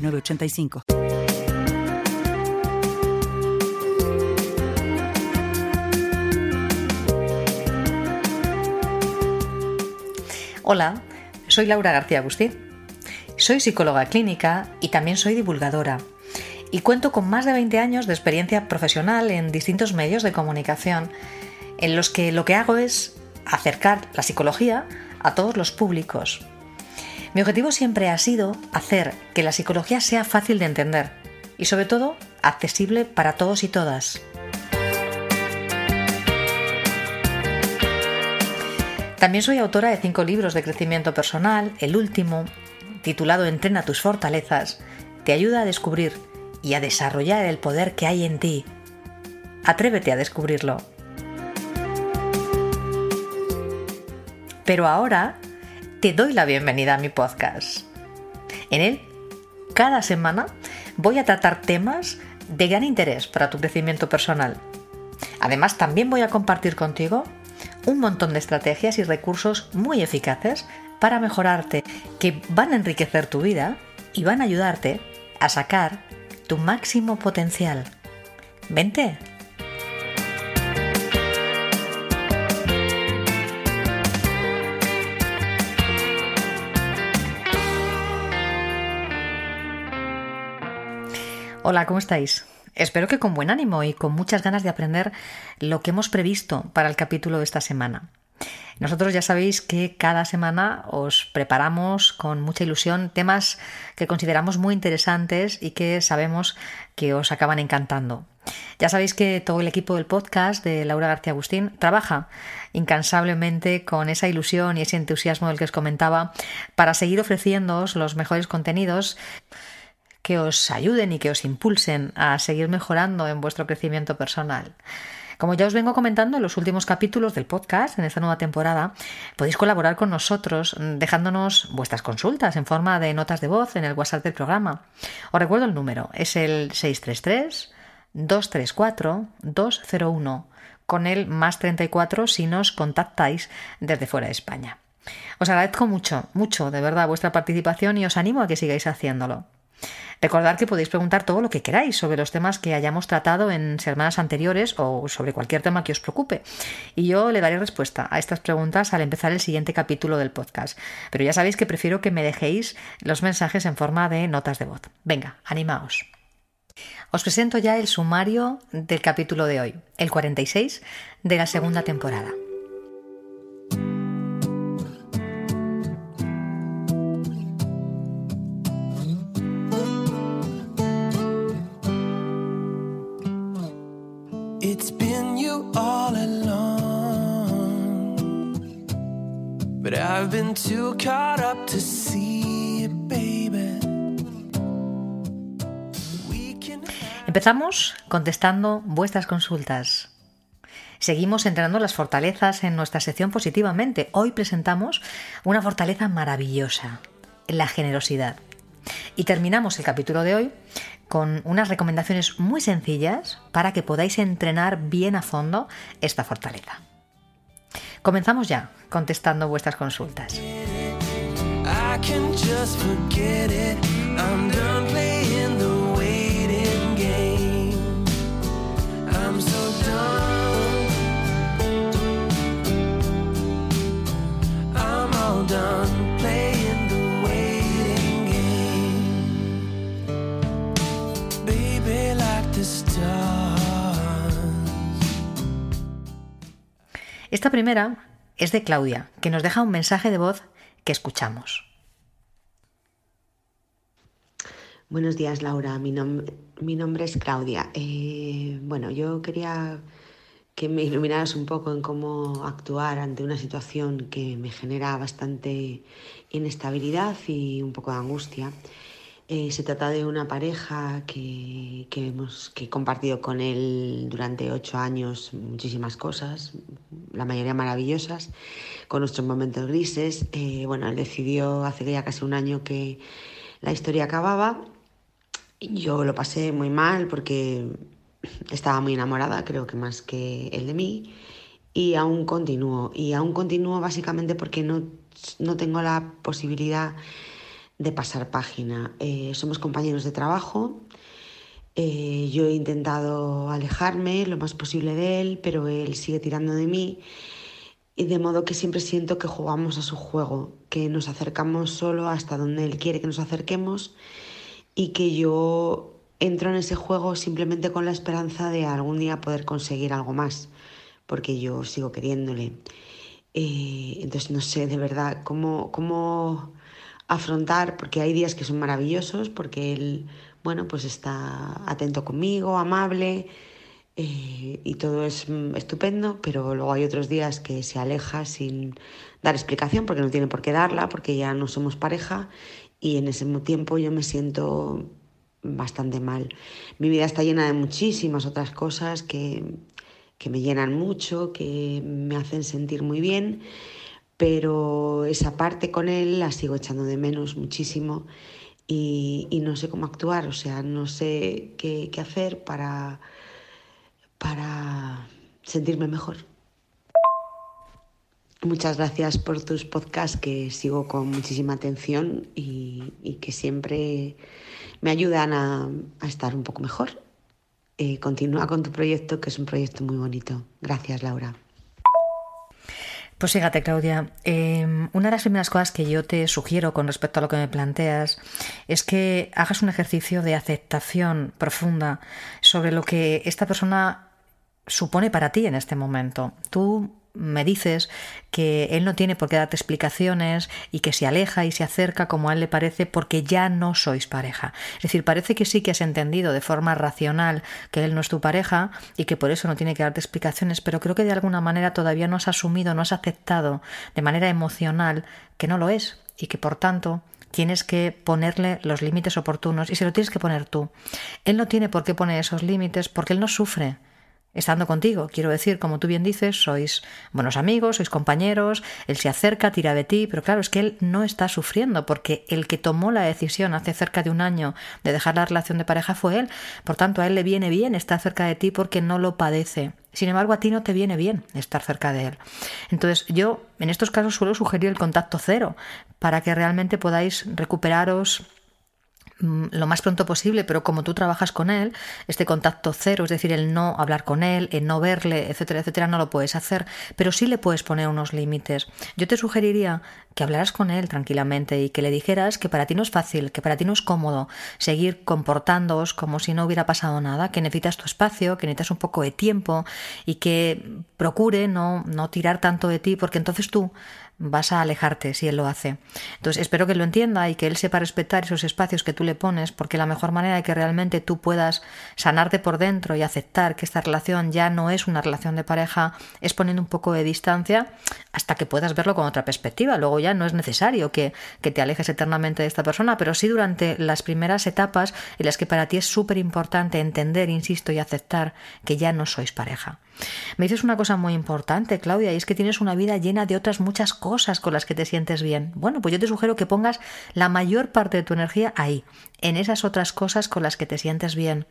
985. Hola, soy Laura García Agustín. Soy psicóloga clínica y también soy divulgadora. Y cuento con más de 20 años de experiencia profesional en distintos medios de comunicación, en los que lo que hago es acercar la psicología a todos los públicos, mi objetivo siempre ha sido hacer que la psicología sea fácil de entender y sobre todo accesible para todos y todas. También soy autora de cinco libros de crecimiento personal. El último, titulado Entrena tus fortalezas, te ayuda a descubrir y a desarrollar el poder que hay en ti. Atrévete a descubrirlo. Pero ahora te doy la bienvenida a mi podcast. En él, cada semana voy a tratar temas de gran interés para tu crecimiento personal. Además, también voy a compartir contigo un montón de estrategias y recursos muy eficaces para mejorarte, que van a enriquecer tu vida y van a ayudarte a sacar tu máximo potencial. Vente, Hola, ¿cómo estáis? Espero que con buen ánimo y con muchas ganas de aprender lo que hemos previsto para el capítulo de esta semana. Nosotros ya sabéis que cada semana os preparamos con mucha ilusión temas que consideramos muy interesantes y que sabemos que os acaban encantando. Ya sabéis que todo el equipo del podcast de Laura García Agustín trabaja incansablemente con esa ilusión y ese entusiasmo del que os comentaba para seguir ofreciéndoos los mejores contenidos que os ayuden y que os impulsen a seguir mejorando en vuestro crecimiento personal. Como ya os vengo comentando en los últimos capítulos del podcast, en esta nueva temporada, podéis colaborar con nosotros dejándonos vuestras consultas en forma de notas de voz en el WhatsApp del programa. Os recuerdo el número, es el 633 234 201 con el más 34 si nos contactáis desde fuera de España. Os agradezco mucho, mucho de verdad vuestra participación y os animo a que sigáis haciéndolo. Recordad que podéis preguntar todo lo que queráis sobre los temas que hayamos tratado en semanas anteriores o sobre cualquier tema que os preocupe. Y yo le daré respuesta a estas preguntas al empezar el siguiente capítulo del podcast. Pero ya sabéis que prefiero que me dejéis los mensajes en forma de notas de voz. Venga, animaos. Os presento ya el sumario del capítulo de hoy, el 46 de la segunda temporada. Empezamos contestando vuestras consultas. Seguimos entrenando las fortalezas en nuestra sección positivamente. Hoy presentamos una fortaleza maravillosa, la generosidad. Y terminamos el capítulo de hoy con unas recomendaciones muy sencillas para que podáis entrenar bien a fondo esta fortaleza. Comenzamos ya contestando vuestras consultas. Esta primera es de Claudia, que nos deja un mensaje de voz que escuchamos. Buenos días, Laura. Mi, nombre es Claudia. Eh, bueno, yo quería que me iluminaras un poco en cómo actuar ante una situación que me genera bastante inestabilidad y un poco de angustia. Eh, se trata de una pareja que, hemos que he compartido con él durante ocho años muchísimas cosas, la mayoría maravillosas, con nuestros momentos grises. Eh, bueno, él decidió hace ya casi un año que la historia acababa. Yo lo pasé muy mal porque estaba muy enamorada, creo que más que él de mí, y aún continúo. Y aún continúo básicamente porque no, no tengo la posibilidad de pasar página. Eh, somos compañeros de trabajo. Eh, yo he intentado alejarme lo más posible de él, pero él sigue tirando de mí. Y de modo que siempre siento que jugamos a su juego, que nos acercamos solo hasta donde él quiere que nos acerquemos y que yo entro en ese juego simplemente con la esperanza de algún día poder conseguir algo más, porque yo sigo queriéndole. Eh, entonces no sé de verdad cómo, cómo afrontar, porque hay días que son maravillosos, porque él, bueno, pues está atento conmigo, amable eh, y todo es mm, estupendo, pero luego hay otros días que se aleja sin dar explicación, porque no tiene por qué darla, porque ya no somos pareja y en ese tiempo yo me siento bastante mal. Mi vida está llena de muchísimas otras cosas que, que me llenan mucho, que me hacen sentir muy bien pero esa parte con él la sigo echando de menos muchísimo y, no sé cómo actuar, o sea, no sé qué, hacer para, para sentirme mejor. Muchas gracias por tus podcasts que sigo con muchísima atención y, que siempre me ayudan a, estar un poco mejor. Eh, continúa con tu proyecto, que es un proyecto muy bonito. Gracias, Laura. Pues fíjate, Claudia, em, una de las primeras cosas que yo te sugiero con respecto a lo que me planteas es que hagas un ejercicio de aceptación profunda sobre lo que esta persona supone para ti en este momento. Tú me dices que él no tiene por qué darte explicaciones y que se aleja y se acerca como a él le parece porque ya no sois pareja. Es decir, parece que sí que has entendido de forma racional que él no es tu pareja y que por eso no tiene que darte explicaciones, pero creo que de alguna manera todavía no has asumido, no has aceptado de manera emocional que no lo es y que por tanto tienes que ponerle los límites oportunos y se lo tienes que poner tú. Él no tiene por qué poner esos límites porque él no sufre estando contigo. Quiero decir, como tú bien dices, sois buenos amigos, sois compañeros, él se acerca, tira de ti, pero claro, es que él no está sufriendo porque el que tomó la decisión hace cerca de un año de dejar la relación de pareja fue él. Por tanto, a él le viene bien estar cerca de ti porque no lo padece. Sin embargo, a ti no te viene bien estar cerca de él. Entonces, yo en estos casos suelo sugerir el contacto cero para que realmente podáis recuperaros lo más pronto posible, pero como tú trabajas con él, este contacto cero, es decir, el no hablar con él, el no verle, etcétera, etcétera, no lo puedes hacer, pero sí le puedes poner unos límites. Yo te sugeriría que hablaras con él tranquilamente y que le dijeras que para ti no es fácil, que para ti no es cómodo seguir comportándoos como si no hubiera pasado nada, que necesitas tu espacio, que necesitas un poco de tiempo y que procure no, no tirar tanto de ti, porque entonces tú vas a alejarte si él lo hace. Entonces espero que lo entienda y que él sepa respetar esos espacios que tú le pones, porque la mejor manera de que realmente tú puedas sanarte por dentro y aceptar que esta relación ya no es una relación de pareja es poniendo un poco de distancia hasta que puedas verlo con otra perspectiva. Luego ya no es necesario que, que te alejes eternamente de esta persona, pero sí durante las primeras etapas en las que para ti es súper importante entender, insisto, y aceptar que ya no sois pareja. Me dices una cosa muy importante, Claudia, y es que tienes una vida llena de otras muchas cosas con las que te sientes bien. Bueno, pues yo te sugiero que pongas la mayor parte de tu energía ahí, en esas otras cosas con las que te sientes bien.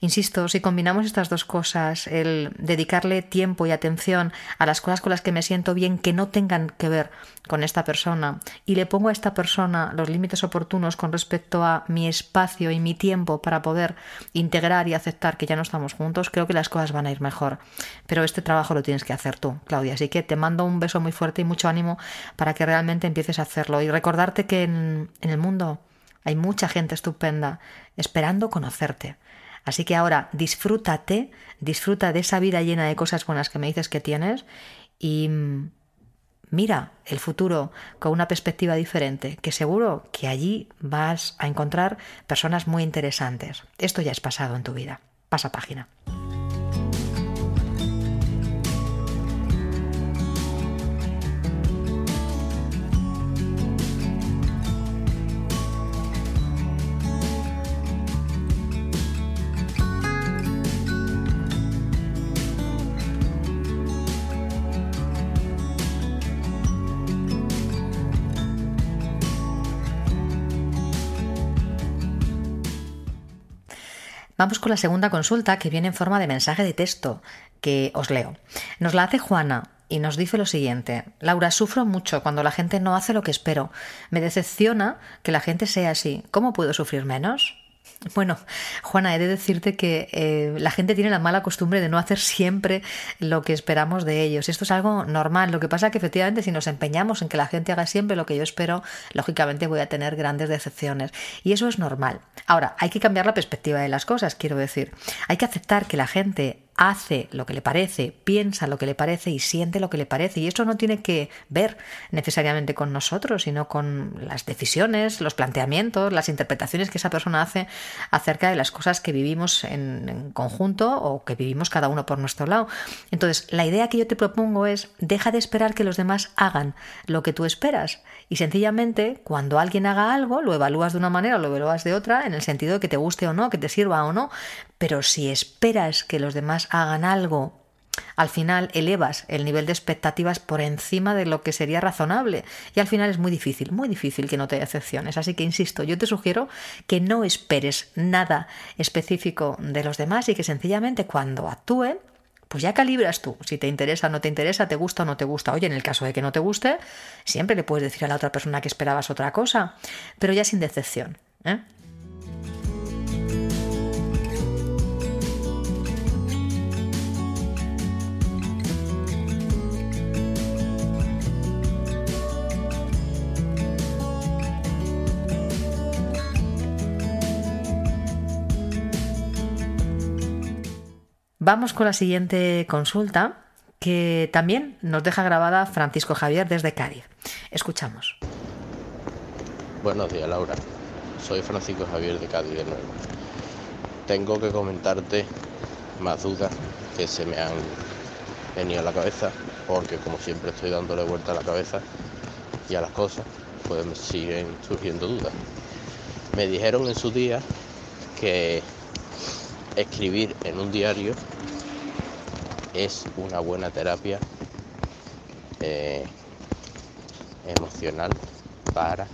Insisto, si combinamos estas dos cosas, el dedicarle tiempo y atención a las cosas con las que me siento bien que no tengan que ver con esta persona y le pongo a esta persona los límites oportunos con respecto a mi espacio y mi tiempo para poder integrar y aceptar que ya no estamos juntos, creo que las cosas van a ir mejor. Pero este trabajo lo tienes que hacer tú, Claudia. Así que te mando un beso muy fuerte y mucho ánimo para que realmente empieces a hacerlo y recordarte que en, en el mundo hay mucha gente estupenda esperando conocerte. Así que ahora disfrútate, disfruta de esa vida llena de cosas buenas que me dices que tienes y mira el futuro con una perspectiva diferente, que seguro que allí vas a encontrar personas muy interesantes. Esto ya es pasado en tu vida. Pasa página. Vamos con la segunda consulta que viene en forma de mensaje de texto que os leo. Nos la hace Juana y nos dice lo siguiente. Laura, sufro mucho cuando la gente no hace lo que espero. Me decepciona que la gente sea así. ¿Cómo puedo sufrir menos? Bueno, Juana, he de decirte que eh, la gente tiene la mala costumbre de no hacer siempre lo que esperamos de ellos. Esto es algo normal. Lo que pasa es que efectivamente si nos empeñamos en que la gente haga siempre lo que yo espero, lógicamente voy a tener grandes decepciones. Y eso es normal. Ahora, hay que cambiar la perspectiva de las cosas, quiero decir. Hay que aceptar que la gente hace lo que le parece, piensa lo que le parece y siente lo que le parece. Y esto no tiene que ver necesariamente con nosotros, sino con las decisiones, los planteamientos, las interpretaciones que esa persona hace acerca de las cosas que vivimos en, conjunto o que vivimos cada uno por nuestro lado. Entonces, la idea que yo te propongo es, deja de esperar que los demás hagan lo que tú esperas. Y sencillamente, cuando alguien haga algo, lo evalúas de una manera o lo evalúas de otra, en el sentido de que te guste o no, que te sirva o no. Pero si esperas que los demás hagan algo, al final elevas el nivel de expectativas por encima de lo que sería razonable. Y al final es muy difícil, muy difícil que no te decepciones. Así que insisto, yo te sugiero que no esperes nada específico de los demás y que sencillamente cuando actúen, pues ya calibras tú. Si te interesa o no te interesa, te gusta o no te gusta. Oye, en el caso de que no te guste, siempre le puedes decir a la otra persona que esperabas otra cosa, pero ya sin decepción. ¿eh? Vamos con la siguiente consulta que también nos deja grabada Francisco Javier desde Cádiz. Escuchamos. Buenos días, Laura. Soy Francisco Javier de Cádiz de nuevo. Tengo que comentarte más dudas que se me han venido a la cabeza, porque como siempre estoy dándole vuelta a la cabeza y a las cosas, pues me siguen surgiendo dudas. Me dijeron en su día que escribir en un diario es una buena terapia eh, emocional para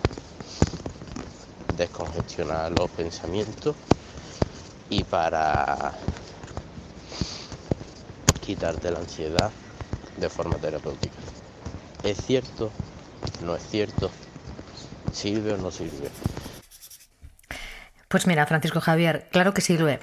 descongestionar los pensamientos y para quitarte la ansiedad de forma terapéutica. ¿Es cierto? ¿No es cierto? ¿Sirve o no sirve? Pues mira, Francisco Javier, claro que sirve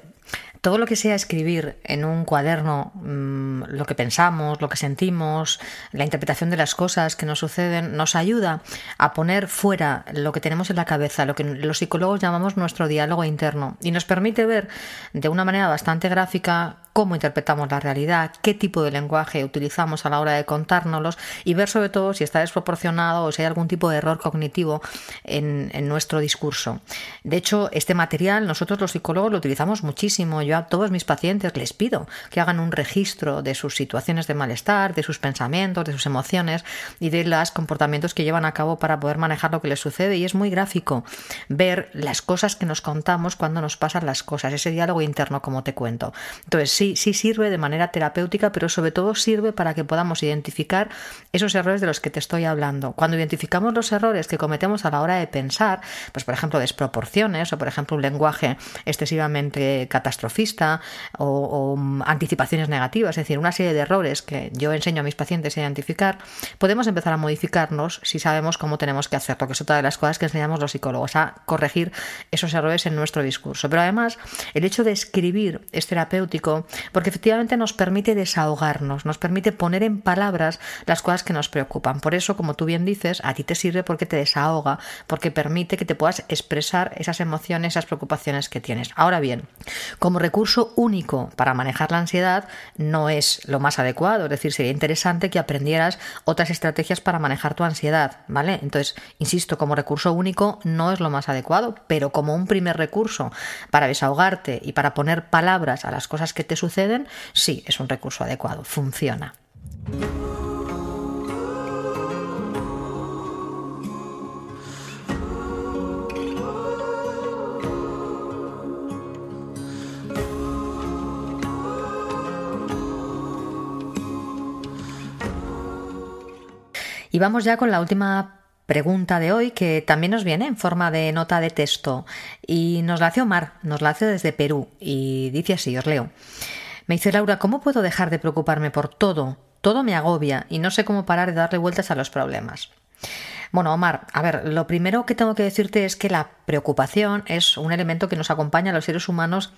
todo lo que sea escribir en un cuaderno mm, lo que pensamos, lo que sentimos, la interpretación de las cosas que nos suceden, nos ayuda a poner fuera lo que tenemos en la cabeza, lo que los psicólogos llamamos nuestro diálogo interno, y nos permite ver de una manera bastante gráfica cómo interpretamos la realidad, qué tipo de lenguaje utilizamos a la hora de contárnoslos y ver sobre todo si está desproporcionado o si hay algún tipo de error cognitivo en, nuestro discurso. De hecho, este material nosotros los psicólogos lo utilizamos muchísimo. Yo a todos mis pacientes les pido que hagan un registro de sus situaciones de malestar, de sus pensamientos, de sus emociones y de los comportamientos que llevan a cabo para poder manejar lo que les sucede. Y es muy gráfico ver las cosas que nos contamos cuando nos pasan las cosas, ese diálogo interno como te cuento. Entonces, sí, sí, sirve de manera terapéutica, pero sobre todo sirve para que podamos identificar esos errores de los que te estoy hablando. Cuando identificamos los errores que cometemos a la hora de pensar, pues por ejemplo desproporciones o por ejemplo un lenguaje excesivamente catastrofista o, mm, anticipaciones negativas, es decir, una serie de errores que yo enseño a mis pacientes a identificar, podemos empezar a modificarnos si sabemos cómo tenemos que hacerlo, que es otra de las cosas que enseñamos los psicólogos, a corregir esos errores en nuestro discurso. Pero además, el hecho de escribir es terapéutico porque efectivamente nos permite desahogarnos, nos permite poner en palabras las cosas que nos preocupan. Por eso, como tú bien dices, a ti te sirve porque te desahoga, porque permite que te puedas expresar esas emociones, esas preocupaciones que tienes. Ahora bien, como recurso único para manejar la ansiedad, no es lo más adecuado, es decir, sería interesante que aprendieras otras estrategias para manejar tu ansiedad, ¿vale? Entonces, insisto, como recurso único no es lo más adecuado, pero como un primer recurso para desahogarte y para poner palabras a las cosas que te suceden, sí, es un recurso adecuado, funciona. Y vamos ya con la última pregunta de hoy que también nos viene en forma de nota de texto y nos la hace Omar, nos la hace desde Perú y dice así, os leo. Me dice Laura, ¿cómo puedo dejar de preocuparme por todo? Todo me agobia y no sé cómo parar de darle vueltas a los problemas. Bueno, Omar, a ver, lo primero que tengo que decirte es que la preocupación es un elemento que nos acompaña a los seres humanos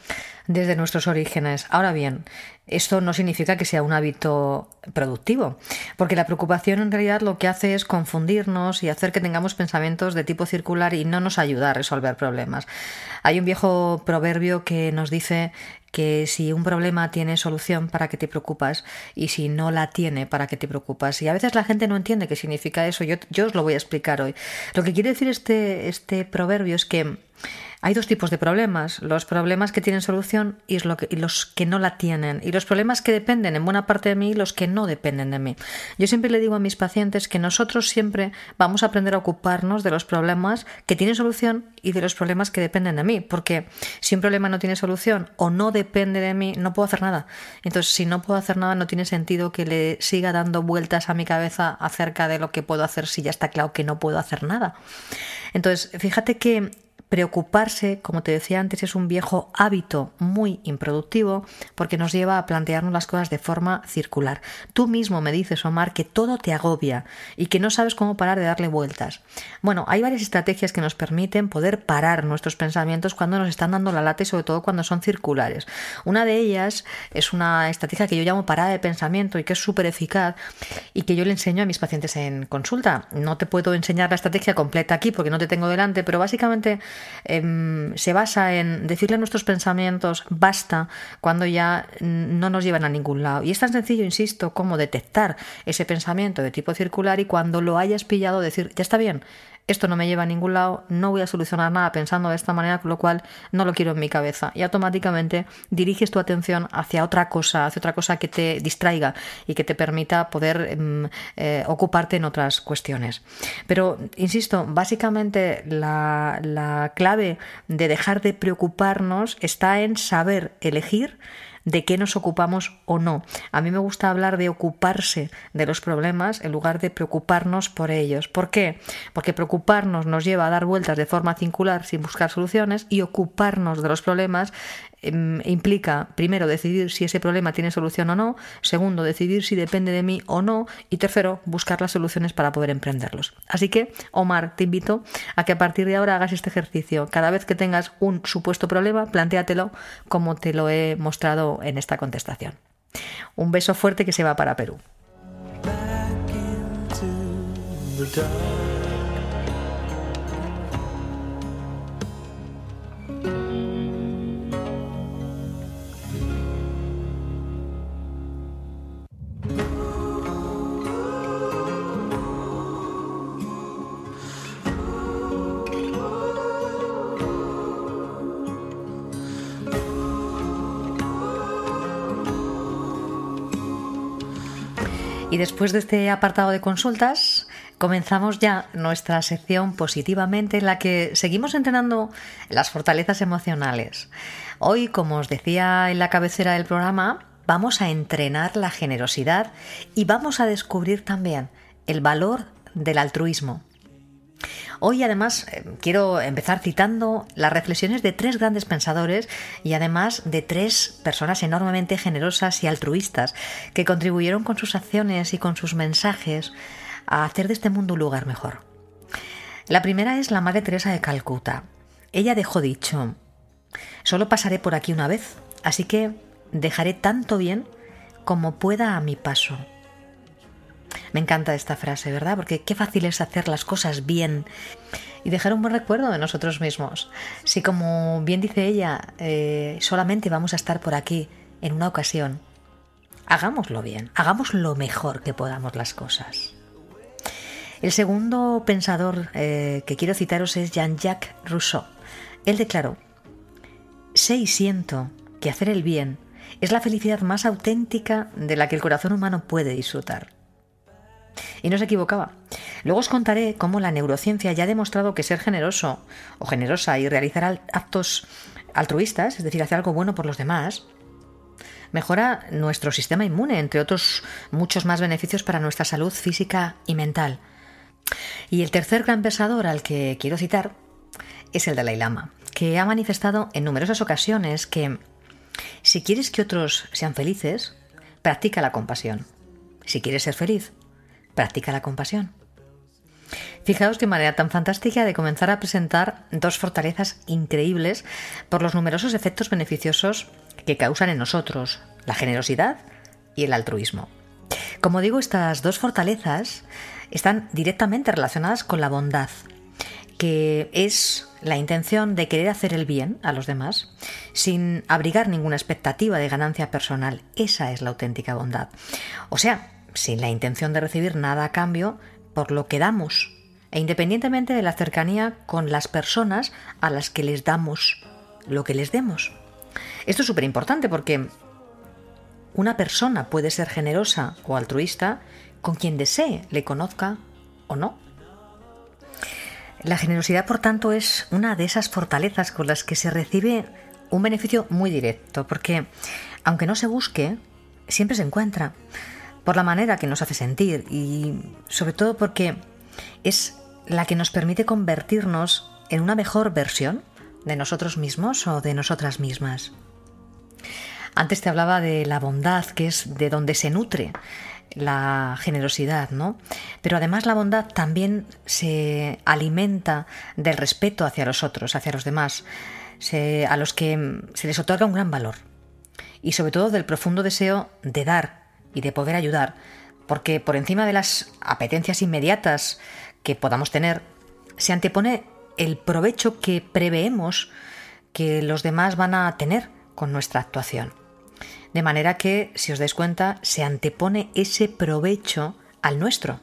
desde nuestros orígenes. Ahora bien, esto no significa que sea un hábito productivo, porque la preocupación en realidad lo que hace es confundirnos y hacer que tengamos pensamientos de tipo circular y no nos ayuda a resolver problemas. Hay un viejo proverbio que nos dice que si un problema tiene solución, ¿para qué te preocupas? Y si no la tiene, ¿para qué te preocupas? Y a veces la gente no entiende qué significa eso. Yo, yo os lo voy a explicar hoy. Lo que quiere decir este, este proverbio es que hay dos tipos de problemas, los problemas que tienen solución y, los que no la tienen, y los problemas que dependen en buena parte de mí y los que no dependen de mí. Yo siempre le digo a mis pacientes que nosotros siempre vamos a aprender a ocuparnos de los problemas que tienen solución y de los problemas que dependen de mí, porque si un problema no tiene solución o no depende de mí, no puedo hacer nada. Entonces, si no puedo hacer nada, no tiene sentido que le siga dando vueltas a mi cabeza acerca de lo que puedo hacer si ya está claro que no puedo hacer nada. Entonces, fíjate que Preocuparse, como te decía antes, es un viejo hábito muy improductivo porque nos lleva a plantearnos las cosas de forma circular. Tú mismo me dices, Omar, que todo te agobia y que no sabes cómo parar de darle vueltas. Bueno, hay varias estrategias que nos permiten poder parar nuestros pensamientos cuando nos están dando la lata y sobre todo cuando son circulares. Una de ellas es una estrategia que yo llamo parada de pensamiento y que es súper eficaz y que yo le enseño a mis pacientes en consulta. No te puedo enseñar la estrategia completa aquí porque no te tengo delante, pero básicamente Em, se basa en decirle a nuestros pensamientos basta cuando ya no nos llevan a ningún lado. Y es tan sencillo, insisto, como detectar ese pensamiento de tipo circular y cuando lo hayas pillado decir, ya está bien, esto no me lleva a ningún lado, no voy a solucionar nada pensando de esta manera, con lo cual no lo quiero en mi cabeza. Y automáticamente diriges tu atención hacia otra cosa, hacia otra cosa que te distraiga y que te permita poder em, eh, ocuparte en otras cuestiones. Pero, insisto, básicamente la, la clave de dejar de preocuparnos está en saber elegir de qué nos ocupamos o no. A mí me gusta hablar de ocuparse de los problemas en lugar de preocuparnos por ellos. ¿Por qué? Porque preocuparnos nos lleva a dar vueltas de forma circular sin buscar soluciones y ocuparnos de los problemas Em, implica, primero, decidir si ese problema tiene solución o no, segundo, decidir si depende de mí o no, y tercero, buscar las soluciones para poder emprenderlos. Así que, Omar, te invito a que a partir de ahora hagas este ejercicio. Cada vez que tengas un supuesto problema, como te lo he mostrado en esta contestación. Un beso fuerte que se va para Perú. Y después de este apartado de consultas, comenzamos ya nuestra sección positivamente en la que seguimos entrenando las fortalezas emocionales. Hoy, como os decía en la cabecera del programa, vamos a entrenar la generosidad y vamos a descubrir también el valor del altruismo. Hoy además eh, quiero empezar citando las reflexiones de tres grandes pensadores y además de tres personas enormemente generosas y altruistas que contribuyeron con sus acciones y con sus mensajes a hacer de este mundo un lugar mejor. La primera es la Madre Teresa de Calcuta. Ella dejó dicho, solo pasaré por aquí una vez, así que dejaré tanto bien como pueda a mi paso. Me encanta esta frase, ¿verdad? Porque qué fácil es hacer las cosas bien y dejar un buen recuerdo de nosotros mismos. Si como bien dice ella, eh, solamente vamos a estar por aquí en una ocasión, hagámoslo bien, hagamos lo mejor que podamos las cosas. El segundo pensador eh, que quiero citaros es Jean-Jacques Rousseau. Él declaró, sé y siento que hacer el bien es la felicidad más auténtica de la que el corazón humano puede disfrutar. Y no se equivocaba. Luego os contaré cómo la neurociencia ya ha demostrado que ser generoso o generosa y realizar actos altruistas, es decir, hacer algo bueno por los demás, mejora nuestro sistema inmune, entre otros muchos más beneficios para nuestra salud física y mental. Y el tercer gran pensador al que quiero citar es el Dalai Lama, que ha manifestado en numerosas ocasiones que si quieres que otros sean felices, practica la compasión. Si quieres ser feliz, practica la compasión. Fijaos qué manera tan fantástica de comenzar a presentar dos fortalezas increíbles por los numerosos efectos beneficiosos que causan en nosotros, la generosidad y el altruismo. Como digo, estas dos fortalezas están directamente relacionadas con la bondad, que es la intención de querer hacer el bien a los demás sin abrigar ninguna expectativa de ganancia personal. Esa es la auténtica bondad. O sea, sin la intención de recibir nada a cambio por lo que damos, e independientemente de la cercanía con las personas a las que les damos lo que les demos. Esto es súper importante porque una persona puede ser generosa o altruista con quien desee, le conozca o no. La generosidad, por tanto, es una de esas fortalezas con las que se recibe un beneficio muy directo, porque aunque no se busque, siempre se encuentra, por la manera que nos hace sentir y sobre todo porque es la que nos permite convertirnos en una mejor versión de nosotros mismos o de nosotras mismas. Antes te hablaba de la bondad, que es de donde se nutre la generosidad, ¿no? Pero además la bondad también se alimenta del respeto hacia los otros, hacia los demás, a los que se les otorga un gran valor. Y sobre todo del profundo deseo de dar y de poder ayudar, porque por encima de las apetencias inmediatas que podamos tener, se antepone el provecho que preveemos que los demás van a tener con nuestra actuación. De manera que, si os dais cuenta, se antepone ese provecho al nuestro.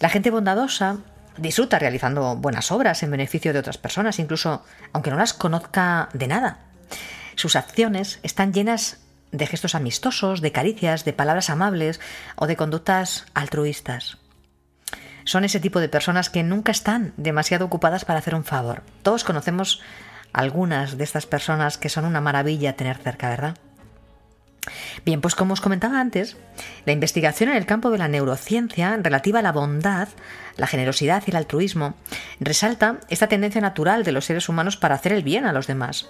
La gente bondadosa disfruta realizando buenas obras en beneficio de otras personas, incluso aunque no las conozca de nada. Sus acciones están llenas de gestos amistosos, de caricias, de palabras amables o de conductas altruistas. Son ese tipo de personas que nunca están demasiado ocupadas para hacer un favor. Todos conocemos algunas de estas personas que son una maravilla tener cerca, ¿verdad? Bien, pues como os comentaba antes, la investigación en el campo de la neurociencia relativa a la bondad, la generosidad y el altruismo resalta esta tendencia natural de los seres humanos para hacer el bien a los demás.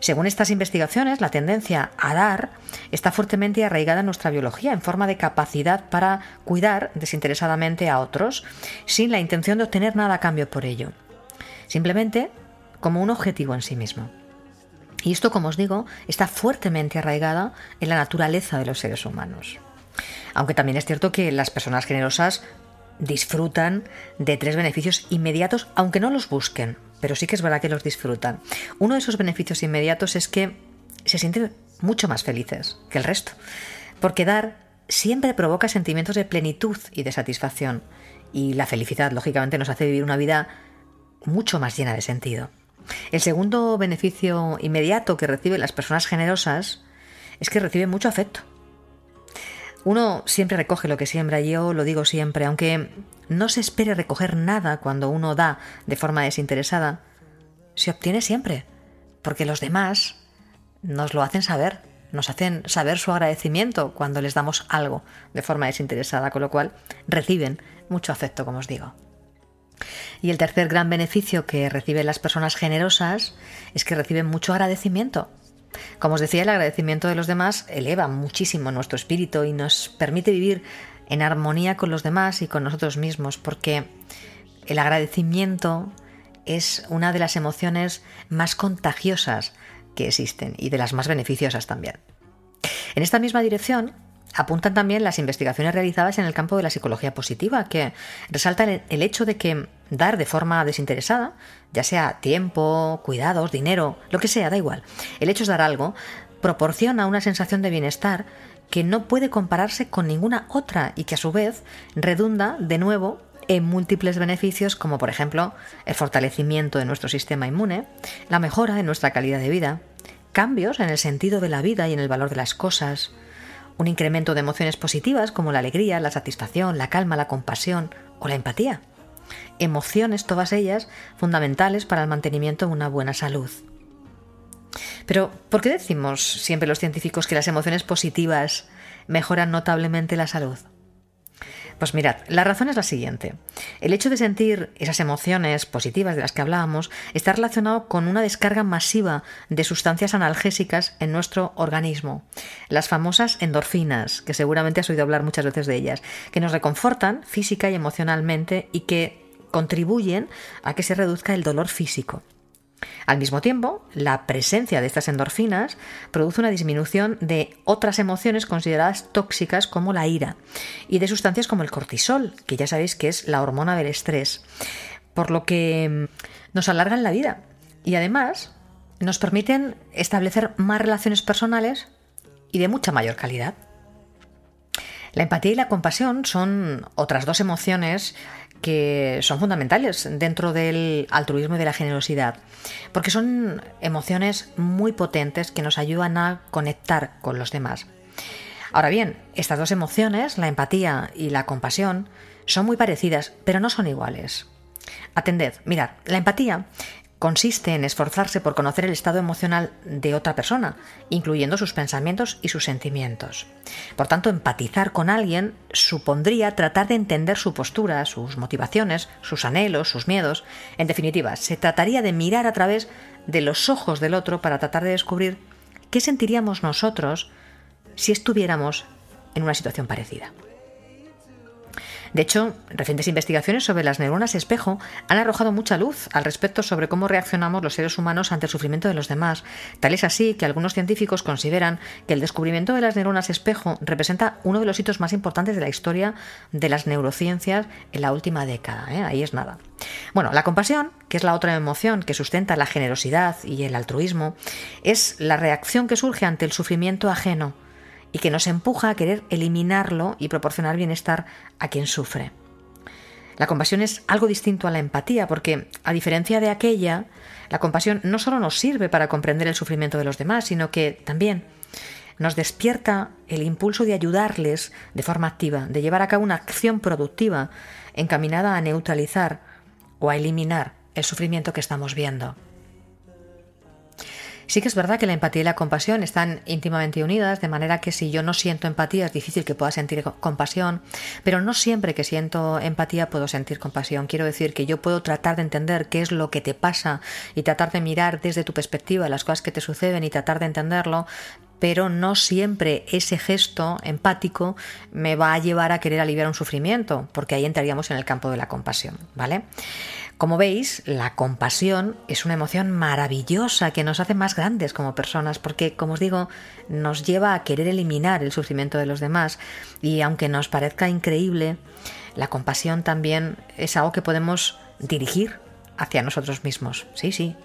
Según estas investigaciones, la tendencia a dar está fuertemente arraigada en nuestra biología en forma de capacidad para cuidar desinteresadamente a otros sin la intención de obtener nada a cambio por ello. Simplemente como un objetivo en sí mismo. Y esto, como os digo, está fuertemente arraigada en la naturaleza de los seres humanos. Aunque también es cierto que las personas generosas disfrutan de tres beneficios inmediatos, aunque no los busquen, pero sí que es verdad que los disfrutan. Uno de esos beneficios inmediatos es que se sienten mucho más felices que el resto, porque dar siempre provoca sentimientos de plenitud y de satisfacción, y la felicidad, lógicamente, nos hace vivir una vida mucho más llena de sentido. El segundo beneficio inmediato que reciben las personas generosas es que reciben mucho afecto. Uno siempre recoge lo que siembra, yo lo digo siempre, aunque no se espere recoger nada cuando uno da de forma desinteresada, se obtiene siempre, porque los demás nos lo hacen saber, nos hacen saber su agradecimiento cuando les damos algo de forma desinteresada, con lo cual reciben mucho afecto, como os digo. Y el tercer gran beneficio que reciben las personas generosas es que reciben mucho agradecimiento. Como os decía, el agradecimiento de los demás eleva muchísimo nuestro espíritu y nos permite vivir en armonía con los demás y con nosotros mismos, porque el agradecimiento es una de las emociones más contagiosas que existen y de las más beneficiosas también. En esta misma dirección, apuntan también las investigaciones realizadas en el campo de la psicología positiva, que resaltan el hecho de que dar de forma desinteresada, ya sea tiempo, cuidados, dinero, lo que sea, da igual, el hecho es dar algo, proporciona una sensación de bienestar que no puede compararse con ninguna otra y que a su vez redunda de nuevo en múltiples beneficios como por ejemplo el fortalecimiento de nuestro sistema inmune, la mejora de nuestra calidad de vida, cambios en el sentido de la vida y en el valor de las cosas, un incremento de emociones positivas como la alegría, la satisfacción, la calma, la compasión o la empatía. Emociones, todas ellas, fundamentales para el mantenimiento de una buena salud. Pero, ¿por qué decimos siempre los científicos que las emociones positivas mejoran notablemente la salud? Pues mirad, la razón es la siguiente. El hecho de sentir esas emociones positivas de las que hablábamos está relacionado con una descarga masiva de sustancias analgésicas en nuestro organismo. Las famosas endorfinas, que seguramente has oído hablar muchas veces de ellas, que nos reconfortan física y emocionalmente y que contribuyen a que se reduzca el dolor físico. Al mismo tiempo, la presencia de estas endorfinas produce una disminución de otras emociones consideradas tóxicas como la ira y de sustancias como el cortisol, que ya sabéis que es la hormona del estrés, por lo que mm, nos alargan la vida y además nos permiten establecer más relaciones personales y de mucha mayor calidad. La empatía y la compasión son otras dos emociones que son fundamentales dentro del altruismo y de la generosidad, porque son emociones muy potentes que nos ayudan a conectar con los demás. Ahora bien, estas dos emociones, la empatía y la compasión, son muy parecidas, pero no son iguales. Atended, mirad, la empatía consiste en esforzarse por conocer el estado emocional de otra persona, incluyendo sus pensamientos y sus sentimientos. Por tanto, empatizar con alguien supondría tratar de entender su postura, sus motivaciones, sus anhelos, sus miedos. En definitiva, se trataría de mirar a través de los ojos del otro para tratar de descubrir qué sentiríamos nosotros si estuviéramos en una situación parecida. De hecho, recientes investigaciones sobre las neuronas espejo han arrojado mucha luz al respecto sobre cómo reaccionamos los seres humanos ante el sufrimiento de los demás. Tal es así que algunos científicos consideran que el descubrimiento de las neuronas espejo representa uno de los hitos más importantes de la historia de las neurociencias en la última década. ¿eh? Ahí es nada. Bueno, la compasión, que es la otra emoción que sustenta la generosidad y el altruismo, es la reacción que surge ante el sufrimiento ajeno y que nos empuja a querer eliminarlo y proporcionar bienestar a quien sufre. La compasión es algo distinto a la empatía porque, a diferencia de aquella, la compasión no solo nos sirve para comprender el sufrimiento de los demás, sino que también nos despierta el impulso de ayudarles de forma activa, de llevar a cabo una acción productiva encaminada a neutralizar o a eliminar el sufrimiento que estamos viendo. Sí que es verdad que la empatía y la compasión están íntimamente unidas, de manera que si yo no siento empatía es difícil que pueda sentir compasión, pero no siempre que siento empatía puedo sentir compasión. Quiero decir que yo puedo tratar de entender qué es lo que te pasa y tratar de mirar desde tu perspectiva las cosas que te suceden y tratar de entenderlo, pero no siempre ese gesto empático me va a llevar a querer aliviar un sufrimiento, porque ahí entraríamos en el campo de la compasión, ¿vale? Como veis, la compasión es una emoción maravillosa que nos hace más grandes como personas, porque, como os digo, nos lleva a querer eliminar el sufrimiento de los demás. Y aunque nos parezca increíble, la compasión también es algo que podemos dirigir hacia nosotros mismos. Sí, sí,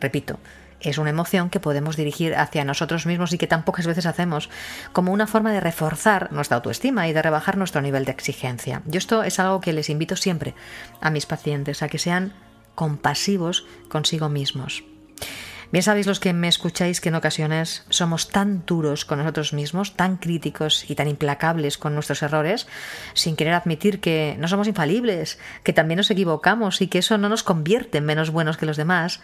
repito, es una emoción que podemos dirigir hacia nosotros mismos y que tan pocas veces hacemos, como una forma de reforzar nuestra autoestima y de rebajar nuestro nivel de exigencia. Yo esto es algo que les invito siempre a mis pacientes, a que sean compasivos consigo mismos. Bien sabéis los que me escucháis que en ocasiones somos tan duros con nosotros mismos, tan críticos y tan implacables con nuestros errores, sin querer admitir que no somos infalibles, que también nos equivocamos y que eso no nos convierte en menos buenos que los demás,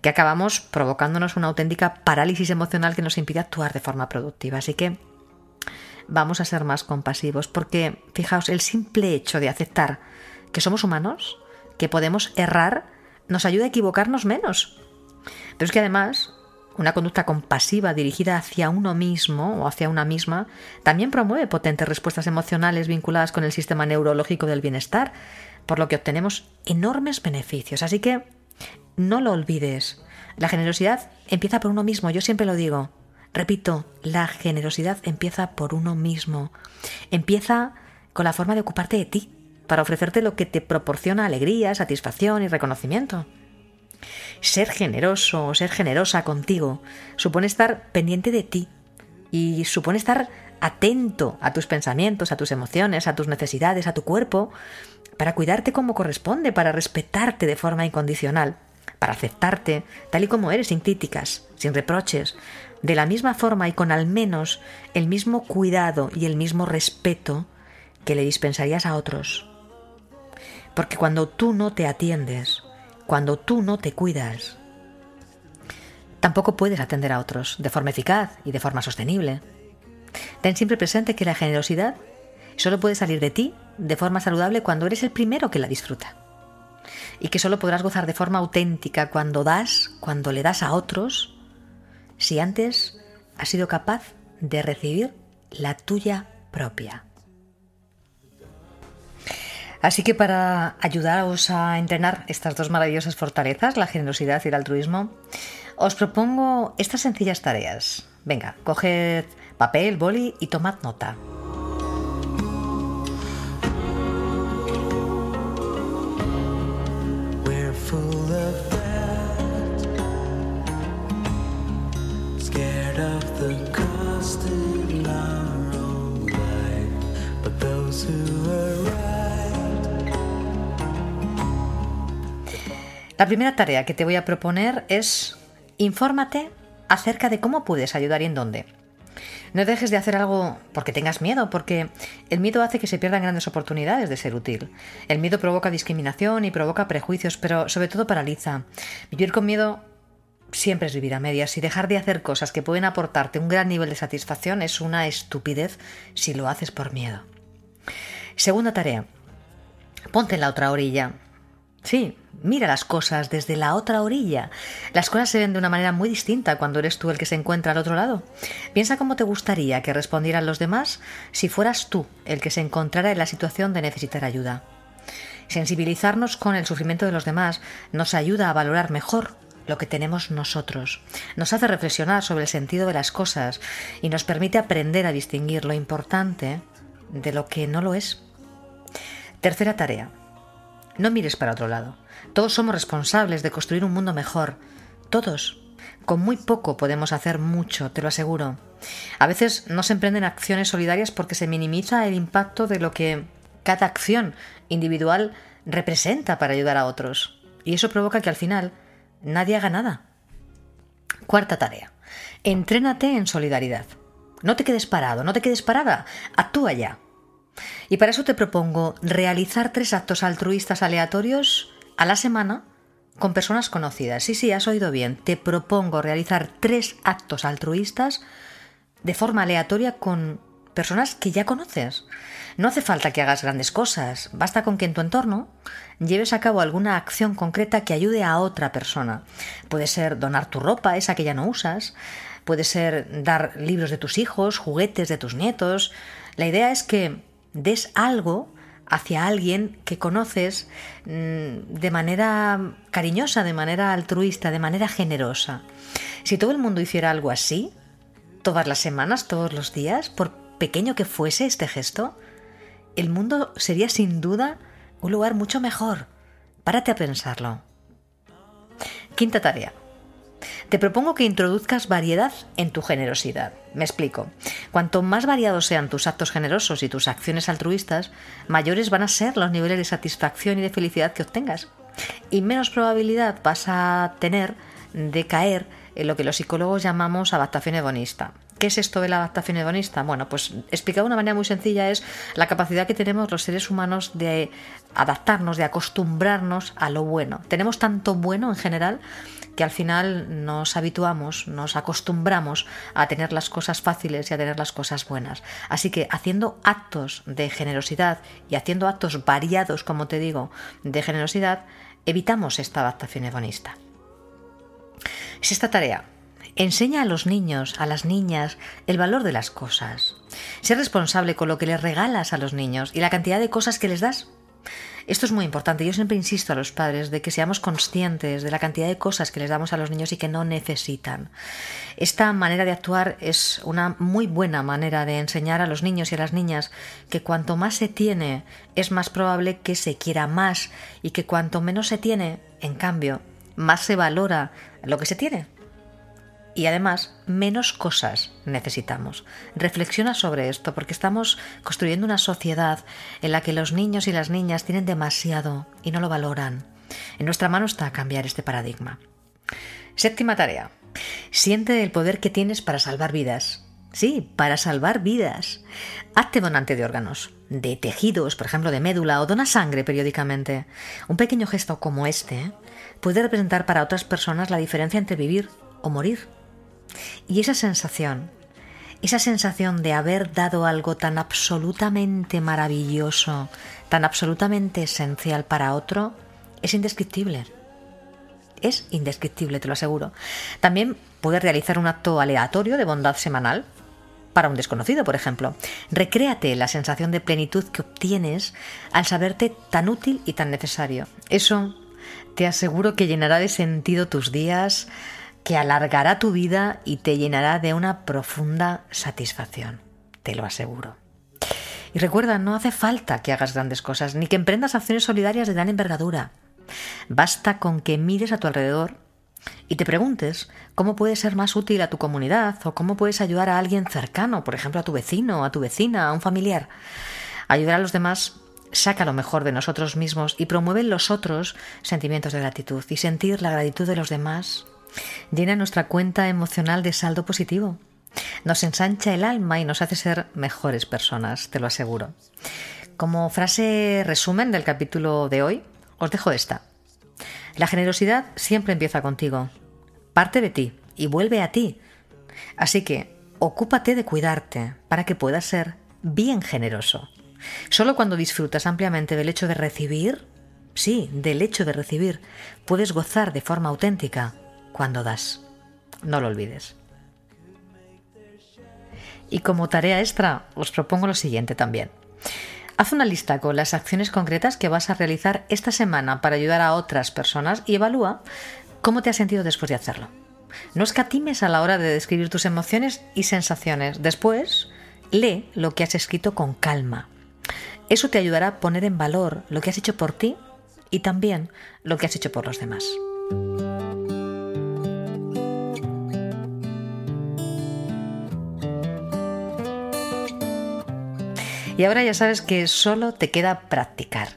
que acabamos provocándonos una auténtica parálisis emocional que nos impide actuar de forma productiva. Así que vamos a ser más compasivos, porque fijaos, el simple hecho de aceptar que somos humanos, que podemos errar, nos ayuda a equivocarnos menos. Pero es que además, una conducta compasiva dirigida hacia uno mismo o hacia una misma también promueve potentes respuestas emocionales vinculadas con el sistema neurológico del bienestar, por lo que obtenemos enormes beneficios. Así que no lo olvides. La generosidad empieza por uno mismo, yo siempre lo digo. Repito, la generosidad empieza por uno mismo. Empieza con la forma de ocuparte de ti, para ofrecerte lo que te proporciona alegría, satisfacción y reconocimiento. Ser generoso o ser generosa contigo supone estar pendiente de ti y supone estar atento a tus pensamientos, a tus emociones, a tus necesidades, a tu cuerpo, para cuidarte como corresponde, para respetarte de forma incondicional para aceptarte tal y como eres, sin críticas, sin reproches, de la misma forma y con al menos el mismo cuidado y el mismo respeto que le dispensarías a otros. Porque cuando tú no te atiendes, cuando tú no te cuidas, tampoco puedes atender a otros de forma eficaz y de forma sostenible. Ten siempre presente que la generosidad solo puede salir de ti de forma saludable cuando eres el primero que la disfruta. Y que solo podrás gozar de forma auténtica cuando das, cuando le das a otros, si antes has sido capaz de recibir la tuya propia. Así que para ayudaros a entrenar estas dos maravillosas fortalezas, la generosidad y el altruismo, os propongo estas sencillas tareas. Venga, coged papel, boli y tomad nota. La primera tarea que te voy a proponer es infórmate acerca de cómo puedes ayudar y en dónde. No dejes de hacer algo porque tengas miedo, porque el miedo hace que se pierdan grandes oportunidades de ser útil. El miedo provoca discriminación y provoca prejuicios, pero sobre todo paraliza. Vivir con miedo siempre es vivir a medias y dejar de hacer cosas que pueden aportarte un gran nivel de satisfacción es una estupidez si lo haces por miedo. Segunda tarea. Ponte en la otra orilla. Sí, mira las cosas desde la otra orilla. Las cosas se ven de una manera muy distinta cuando eres tú el que se encuentra al otro lado. Piensa cómo te gustaría que respondieran los demás si fueras tú el que se encontrara en la situación de necesitar ayuda. Sensibilizarnos con el sufrimiento de los demás nos ayuda a valorar mejor lo que tenemos nosotros. Nos hace reflexionar sobre el sentido de las cosas y nos permite aprender a distinguir lo importante de lo que no lo es. Tercera tarea. No mires para otro lado. Todos somos responsables de construir un mundo mejor. Todos. Con muy poco podemos hacer mucho, te lo aseguro. A veces no se emprenden acciones solidarias porque se minimiza el impacto de lo que cada acción individual representa para ayudar a otros. Y eso provoca que al final nadie haga nada. Cuarta tarea. Entrénate en solidaridad. No te quedes parado, no te quedes parada. Actúa ya. Y para eso te propongo realizar tres actos altruistas aleatorios a la semana con personas conocidas. Sí, sí, has oído bien. Te propongo realizar tres actos altruistas de forma aleatoria con personas que ya conoces. No hace falta que hagas grandes cosas, basta con que en tu entorno lleves a cabo alguna acción concreta que ayude a otra persona. Puede ser donar tu ropa, esa que ya no usas, puede ser dar libros de tus hijos, juguetes de tus nietos. La idea es que des algo hacia alguien que conoces mm, de manera cariñosa, de manera altruista, de manera generosa. Si todo el mundo hiciera algo así, todas las semanas, todos los días, por pequeño que fuese este gesto, el mundo sería sin duda un lugar mucho mejor. Párate a pensarlo. Quinta tarea. Te propongo que introduzcas variedad en tu generosidad. Me explico. Cuanto más variados sean tus actos generosos y tus acciones altruistas, mayores van a ser los niveles de satisfacción y de felicidad que obtengas. Y menos probabilidad vas a tener de caer en lo que los psicólogos llamamos adaptación hedonista. ¿Qué es esto de la adaptación hedonista? Bueno, pues explicado de una manera muy sencilla es la capacidad que tenemos los seres humanos de adaptarnos, de acostumbrarnos a lo bueno. Tenemos tanto bueno en general que al final nos habituamos, nos acostumbramos a tener las cosas fáciles y a tener las cosas buenas. Así que haciendo actos de generosidad y haciendo actos variados, como te digo, de generosidad, evitamos esta adaptación hedonista. Es esta tarea Enseña a los niños, a las niñas, el valor de las cosas. Sé responsable con lo que les regalas a los niños y la cantidad de cosas que les das. Esto es muy importante. Yo siempre insisto a los padres de que seamos conscientes de la cantidad de cosas que les damos a los niños y que no necesitan. Esta manera de actuar es una muy buena manera de enseñar a los niños y a las niñas que cuanto más se tiene es más probable que se quiera más y que cuanto menos se tiene, en cambio, más se valora lo que se tiene y además menos cosas necesitamos. Reflexiona sobre esto porque estamos construyendo una sociedad en la que los niños y las niñas tienen demasiado y no lo valoran. En nuestra mano está cambiar este paradigma. Séptima tarea. Siente el poder que tienes para salvar vidas. Sí, para salvar vidas. Hazte donante de órganos, de tejidos, por ejemplo, de médula, o dona sangre periódicamente. Un pequeño gesto como este puede representar para otras personas la diferencia entre vivir o morir. Y esa sensación, esa sensación de haber dado algo tan absolutamente maravilloso, tan absolutamente esencial para otro, es indescriptible. Es indescriptible, te lo aseguro. También puedes realizar un acto aleatorio de bondad semanal para un desconocido, por ejemplo. Recréate la sensación de plenitud que obtienes al saberte tan útil y tan necesario. Eso te aseguro que llenará de sentido tus días, que alargará tu vida y te llenará de una profunda satisfacción. Te lo aseguro. Y recuerda, no hace falta que hagas grandes cosas, ni que emprendas acciones solidarias de gran envergadura. Basta con que mires a tu alrededor y te preguntes cómo puedes ser más útil a tu comunidad o cómo puedes ayudar a alguien cercano, por ejemplo a tu vecino, a tu vecina, a un familiar. Ayudar a los demás saca lo mejor de nosotros mismos y promueve en los otros sentimientos de gratitud y sentir la gratitud de los demás llena nuestra cuenta emocional de saldo positivo. Nos ensancha el alma y nos hace ser mejores personas, te lo aseguro. Como frase resumen del capítulo de hoy, os dejo esta. La generosidad siempre empieza contigo. Parte de ti y vuelve a ti. Así que ocúpate de cuidarte para que puedas ser bien generoso. Solo cuando disfrutas ampliamente del hecho de recibir, sí, del hecho de recibir, puedes gozar de forma auténtica cuando das. No lo olvides. Y como tarea extra, os propongo lo siguiente también. Haz una lista con las acciones concretas que vas a realizar esta semana para ayudar a otras personas y evalúa cómo te has sentido después de hacerlo. No escatimes a la hora de describir tus emociones y sensaciones. Después, lee lo que has escrito con calma. Eso te ayudará a poner en valor lo que has hecho por ti y también lo que has hecho por los demás. Y ahora ya sabes que solo te queda practicar.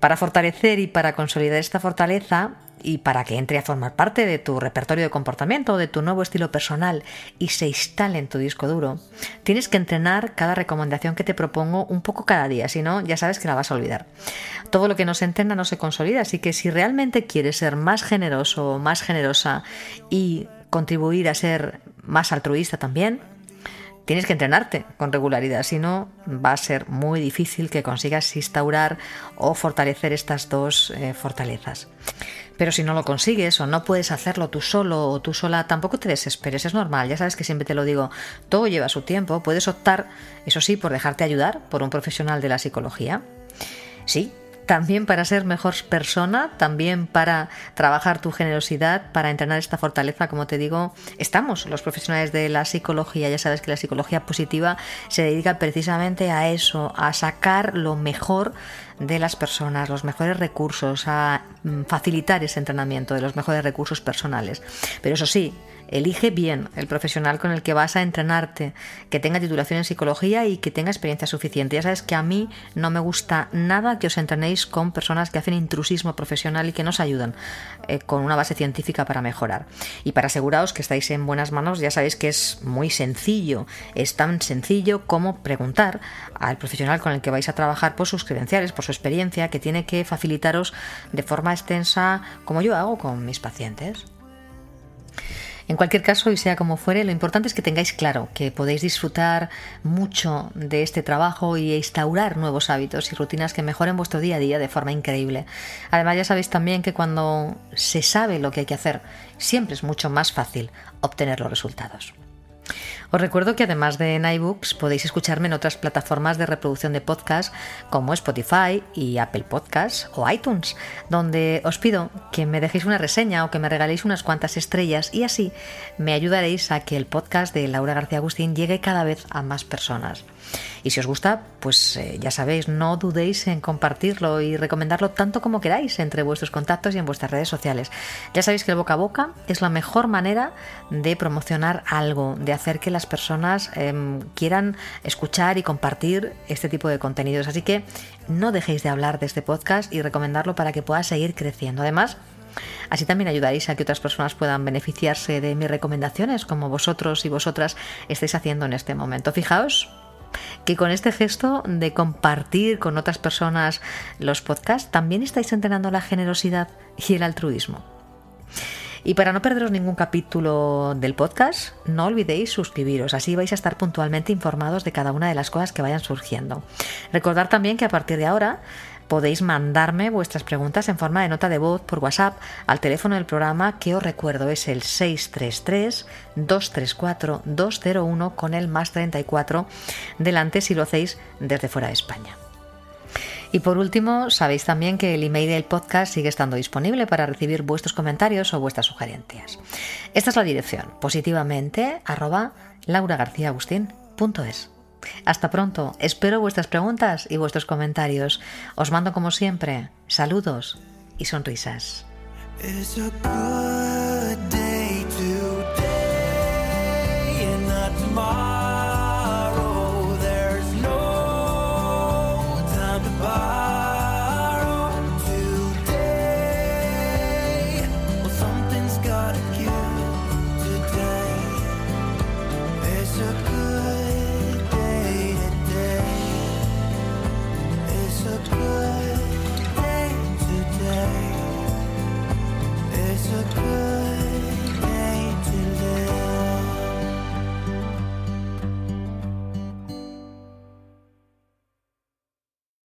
Para fortalecer y para consolidar esta fortaleza y para que entre a formar parte de tu repertorio de comportamiento, de tu nuevo estilo personal y se instale en tu disco duro, tienes que entrenar cada recomendación que te propongo un poco cada día, si no, ya sabes que la vas a olvidar. Todo lo que no se entrena no se consolida, así que si realmente quieres ser más generoso o más generosa y contribuir a ser más altruista también, tienes que entrenarte con regularidad, si no va a ser muy difícil que consigas instaurar o fortalecer estas dos eh, fortalezas. Pero si no lo consigues o no puedes hacerlo tú solo o tú sola, tampoco te desesperes, es normal, ya sabes que siempre te lo digo, todo lleva su tiempo, puedes optar, eso sí, por dejarte ayudar por un profesional de la psicología. Sí, también para ser mejor persona, también para trabajar tu generosidad, para entrenar esta fortaleza, como te digo, estamos los profesionales de la psicología, ya sabes que la psicología positiva se dedica precisamente a eso, a sacar lo mejor de las personas, los mejores recursos, a mm, facilitar ese entrenamiento de los mejores recursos personales. Pero eso sí, Elige bien el profesional con el que vas a entrenarte, que tenga titulación en psicología y que tenga experiencia suficiente. Ya sabes que a mí no me gusta nada que os entrenéis con personas que hacen intrusismo profesional y que nos ayudan eh, con una base científica para mejorar. Y para aseguraros que estáis en buenas manos, ya sabéis que es muy sencillo. Es tan sencillo como preguntar al profesional con el que vais a trabajar por sus credenciales, por su experiencia, que tiene que facilitaros de forma extensa, como yo hago con mis pacientes. En cualquier caso, y sea como fuere, lo importante es que tengáis claro que podéis disfrutar mucho de este trabajo y instaurar nuevos hábitos y rutinas que mejoren vuestro día a día de forma increíble. Además, ya sabéis también que cuando se sabe lo que hay que hacer, siempre es mucho más fácil obtener los resultados. Os recuerdo que además de en iBooks podéis escucharme en otras plataformas de reproducción de podcast como Spotify y Apple Podcasts o iTunes, donde os pido que me dejéis una reseña o que me regaléis unas cuantas estrellas y así me ayudaréis a que el podcast de Laura García Agustín llegue cada vez a más personas. Y si os gusta, pues eh, ya sabéis, no dudéis en compartirlo y recomendarlo tanto como queráis entre vuestros contactos y en vuestras redes sociales. Ya sabéis que el boca a boca es la mejor manera de promocionar algo, de hacer que personas em, quieran escuchar y compartir este tipo de contenidos. Así que no dejéis de hablar de este podcast y recomendarlo para que pueda seguir creciendo. Además, Así también ayudaréis a que otras personas puedan beneficiarse de mis recomendaciones, como vosotros y vosotras estáis haciendo en este momento. Fijaos que con este gesto de compartir con otras personas los podcasts también estáis entrenando la generosidad y el altruismo. Y para no perderos ningún capítulo del podcast, no olvidéis suscribiros, así vais a estar puntualmente informados de cada una de las cosas que vayan surgiendo. Recordar también que a partir de ahora podéis mandarme vuestras preguntas en forma de nota de voz por WhatsApp al teléfono del programa que os recuerdo es el 633-234-201 con el más 34 delante si lo hacéis desde fuera de España. Y por último, sabéis también que el email del podcast sigue estando disponible para recibir vuestros comentarios o vuestras sugerencias. Esta es la dirección, positivamente arroba lauragarciaagustín.es. Hasta pronto, espero vuestras preguntas y vuestros comentarios. Os mando como siempre saludos y sonrisas.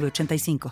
85